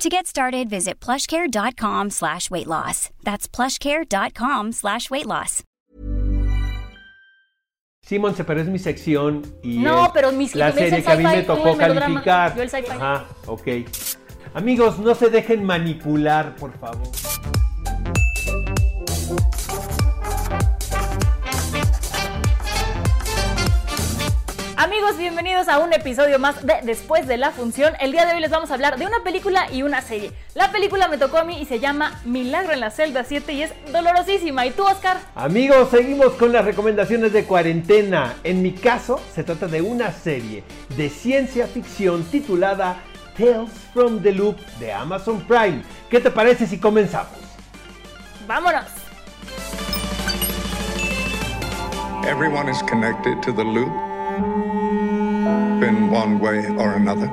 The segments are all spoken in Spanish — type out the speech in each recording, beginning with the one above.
To get started, visit plushcare.com slash weight loss. That's plushcare.com slash weight loss. Sí, Monse, pero es mi sección y No, es pero mis- la me dice serie que a mí me tocó calificar. yo el. Ajá, ok. Amigos, no se dejen manipular, por favor. Amigos, bienvenidos a un episodio más de Después de la Función. El día de hoy les vamos a hablar de una película y una serie. La película me tocó a mí y se llama Milagro en la celda 7 y es dolorosísima. ¿Y tú, Oscar? Amigos, seguimos con las recomendaciones de cuarentena. En mi caso, se trata de una serie de ciencia ficción titulada Tales from the Loop de Amazon Prime. ¿Qué te parece si comenzamos? ¡Vámonos! Everyone is connected to the loop in one way or another.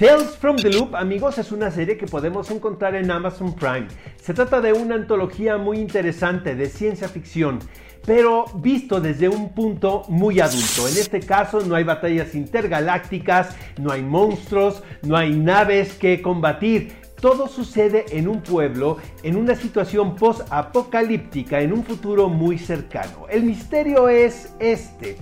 Tales from the Loop, amigos, es una serie que podemos encontrar en Amazon Prime. Se trata de una antología muy interesante de ciencia ficción, pero visto desde un punto muy adulto. En este caso no hay batallas intergalácticas, no hay monstruos, no hay naves que combatir. Todo sucede en un pueblo, en una situación post-apocalíptica, en un futuro muy cercano. El misterio es este.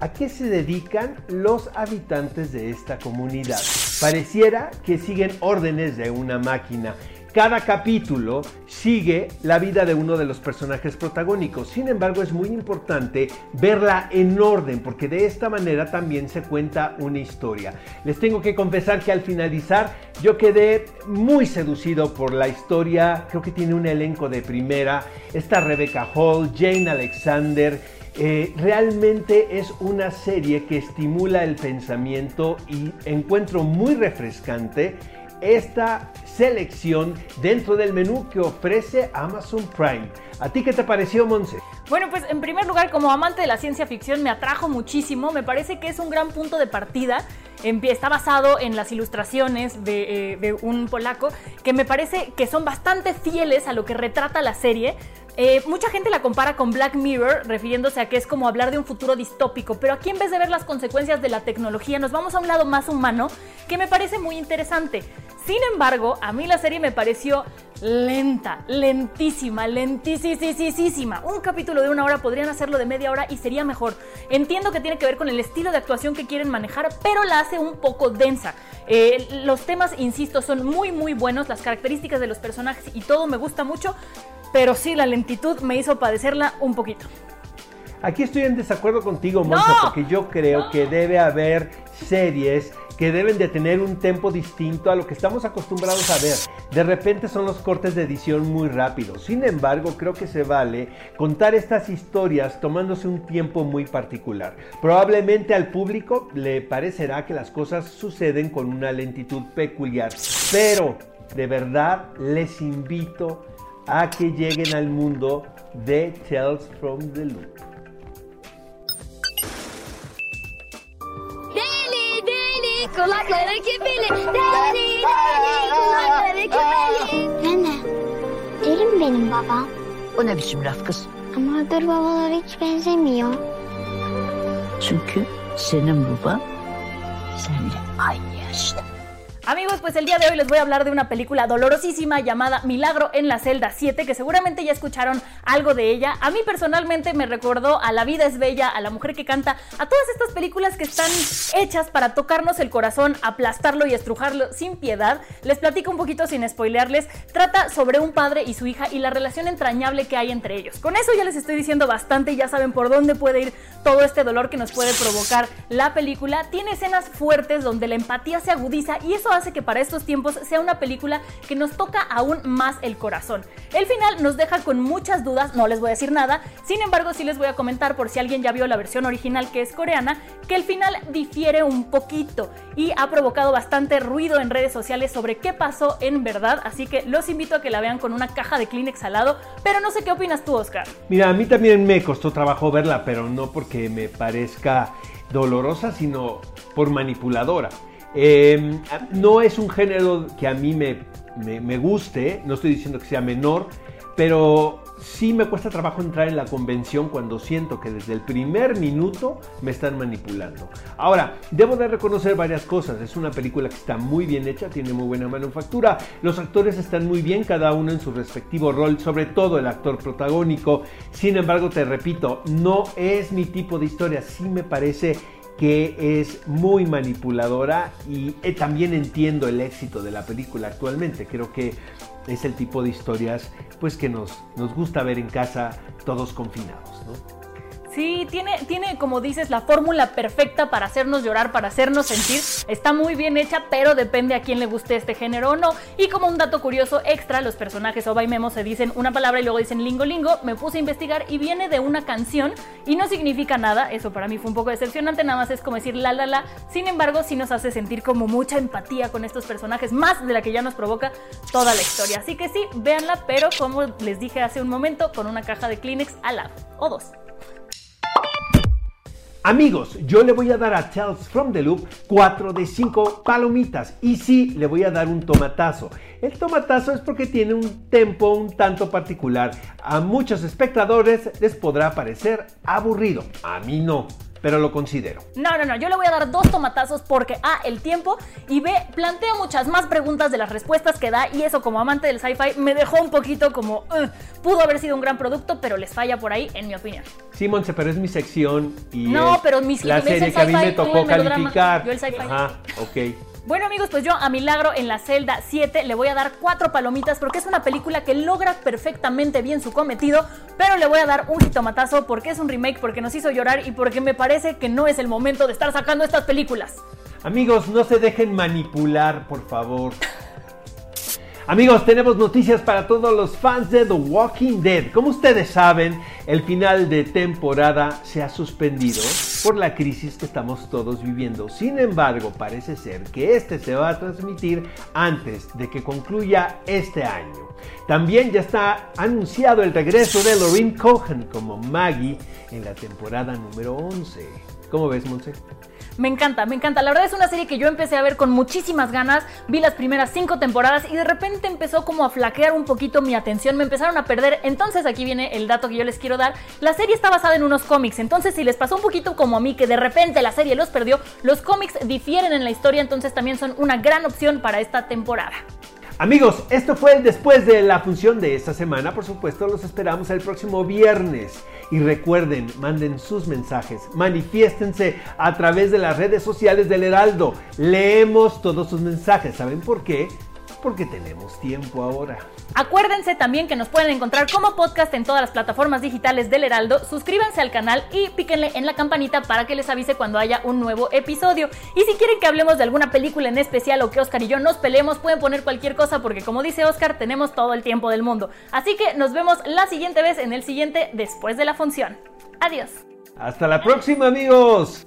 ¿A qué se dedican los habitantes de esta comunidad? Pareciera que siguen órdenes de una máquina. Cada capítulo sigue la vida de uno de los personajes protagónicos. Sin embargo, es muy importante verla en orden porque de esta manera también se cuenta una historia. Les tengo que confesar que al finalizar yo quedé muy seducido por la historia. Creo que tiene un elenco de primera. Está Rebecca Hall, Jane Alexander. Eh, realmente es una serie que estimula el pensamiento y encuentro muy refrescante esta selección dentro del menú que ofrece Amazon Prime. ¿A ti qué te pareció, Monse? Bueno, pues en primer lugar, como amante de la ciencia ficción, me atrajo muchísimo. Me parece que es un gran punto de partida. Está basado en las ilustraciones de, eh, de un polaco que me parece que son bastante fieles a lo que retrata la serie. Eh, mucha gente la compara con Black Mirror, refiriéndose a que es como hablar de un futuro distópico, pero aquí en vez de ver las consecuencias de la tecnología, nos vamos a un lado más humano que me parece muy interesante. Sin embargo, a mí la serie me pareció lenta, lentísima, lentísima. Un capítulo de una hora podrían hacerlo de media hora y sería mejor. Entiendo que tiene que ver con el estilo de actuación que quieren manejar, pero la hace un poco densa. Eh, los temas, insisto, son muy muy buenos, las características de los personajes y todo me gusta mucho, pero sí la lentitud me hizo padecerla un poquito. Aquí estoy en desacuerdo contigo, ¡No! porque yo creo que debe haber series que deben de tener un tempo distinto a lo que estamos acostumbrados a ver. De repente son los cortes de edición muy rápidos. Sin embargo, creo que se vale contar estas historias tomándose un tiempo muy particular. Probablemente al público le parecerá que las cosas suceden con una lentitud peculiar, pero de verdad les invito a que lleguen al mundo de Tales from the Loop. Kulakları küpeli. Deli deli kulakları küpeli. Nene, deli mi benim babam? O ne biçim laf kız? Ama öbür babalara hiç benzemiyor. Çünkü senin baba seninle aynı yaşta. Amigos, pues el día de hoy les voy a hablar de una película dolorosísima llamada Milagro en la celda 7, que seguramente ya escucharon algo de ella. A mí personalmente me recordó a La vida es bella, a La mujer que canta, a todas estas películas que están hechas para tocarnos el corazón, aplastarlo y estrujarlo sin piedad. Les platico un poquito sin spoilearles. Trata sobre un padre y su hija y la relación entrañable que hay entre ellos. Con eso ya les estoy diciendo bastante y ya saben por dónde puede ir todo este dolor que nos puede provocar la película. Tiene escenas fuertes donde la empatía se agudiza y eso hace que para estos tiempos sea una película que nos toca aún más el corazón. El final nos deja con muchas dudas, no les voy a decir nada, sin embargo sí les voy a comentar por si alguien ya vio la versión original que es coreana, que el final difiere un poquito y ha provocado bastante ruido en redes sociales sobre qué pasó en verdad, así que los invito a que la vean con una caja de Kleenex al lado, pero no sé qué opinas tú, Oscar. Mira, a mí también me costó trabajo verla, pero no porque me parezca dolorosa, sino por manipuladora. Eh, no es un género que a mí me, me guste, no estoy diciendo que sea menor, pero sí me cuesta trabajo entrar en la convención cuando siento que desde el primer minuto me están manipulando. Ahora, debo de reconocer varias cosas. Es una película que está muy bien hecha, tiene muy buena manufactura. Los actores están muy bien, cada uno en su respectivo rol, sobre todo el actor protagónico. Sin embargo, te repito, no es mi tipo de historia. Sí me parece que es muy manipuladora y eh, también entiendo el éxito de la película actualmente. Creo que es el tipo de historias pues que nos, nos gusta ver en casa todos confinados. ¿no? Sí, tiene, tiene, como dices, la fórmula perfecta para hacernos llorar, para hacernos sentir. Está muy bien hecha, pero depende a quién le guste este género o no. Y como un dato curioso extra, los personajes Oba y Memo se dicen una palabra y luego dicen lingo lingo. Me puse a investigar y viene de una canción y no significa nada. Eso para mí fue un poco decepcionante, nada más es como decir la la la. Sin embargo, sí nos hace sentir como mucha empatía con estos personajes, más de la que ya nos provoca toda la historia. Así que sí, véanla, pero como les dije hace un momento, con una caja de Kleenex al lado. O dos. Amigos, yo le voy a dar a Tales from the Loop 4 de 5 palomitas y sí, le voy a dar un tomatazo. El tomatazo es porque tiene un tempo un tanto particular. A muchos espectadores les podrá parecer aburrido, a mí no pero lo considero. No, no, no, yo le voy a dar dos tomatazos porque A, el tiempo y B, plantea muchas más preguntas de las respuestas que da y eso como amante del sci-fi me dejó un poquito como, uh, pudo haber sido un gran producto, pero les falla por ahí, en mi opinión. Sí, Monse, pero es mi sección y No, pero mis- la serie que a mí me tocó calificar. yo el sci-fi. Ajá, ok. Bueno amigos, pues yo a Milagro en la celda 7 le voy a dar cuatro palomitas porque es una película que logra perfectamente bien su cometido, pero le voy a dar un jitomatazo porque es un remake, porque nos hizo llorar y porque me parece que no es el momento de estar sacando estas películas. Amigos, no se dejen manipular, por favor. Amigos, tenemos noticias para todos los fans de The Walking Dead. Como ustedes saben, el final de temporada se ha suspendido por la crisis que estamos todos viviendo. Sin embargo, parece ser que este se va a transmitir antes de que concluya este año. También ya está anunciado el regreso de Lorraine Cohen como Maggie en la temporada número 11. ¿Cómo ves, Monse? Me encanta, me encanta. La verdad es una serie que yo empecé a ver con muchísimas ganas. Vi las primeras cinco temporadas y de repente empezó como a flaquear un poquito mi atención. Me empezaron a perder. Entonces aquí viene el dato que yo les quiero dar. La serie está basada en unos cómics. Entonces si les pasó un poquito como a mí que de repente la serie los perdió, los cómics difieren en la historia. Entonces también son una gran opción para esta temporada. Amigos, esto fue el después de la función de esta semana. Por supuesto, los esperamos el próximo viernes. Y recuerden, manden sus mensajes, manifiéstense a través de las redes sociales del Heraldo. Leemos todos sus mensajes. ¿Saben por qué? Porque tenemos tiempo ahora. Acuérdense también que nos pueden encontrar como podcast en todas las plataformas digitales del Heraldo. Suscríbanse al canal y píquenle en la campanita para que les avise cuando haya un nuevo episodio. Y si quieren que hablemos de alguna película en especial o que Oscar y yo nos peleemos, pueden poner cualquier cosa porque como dice Oscar, tenemos todo el tiempo del mundo. Así que nos vemos la siguiente vez en el siguiente después de la función. Adiós. Hasta la próxima, amigos.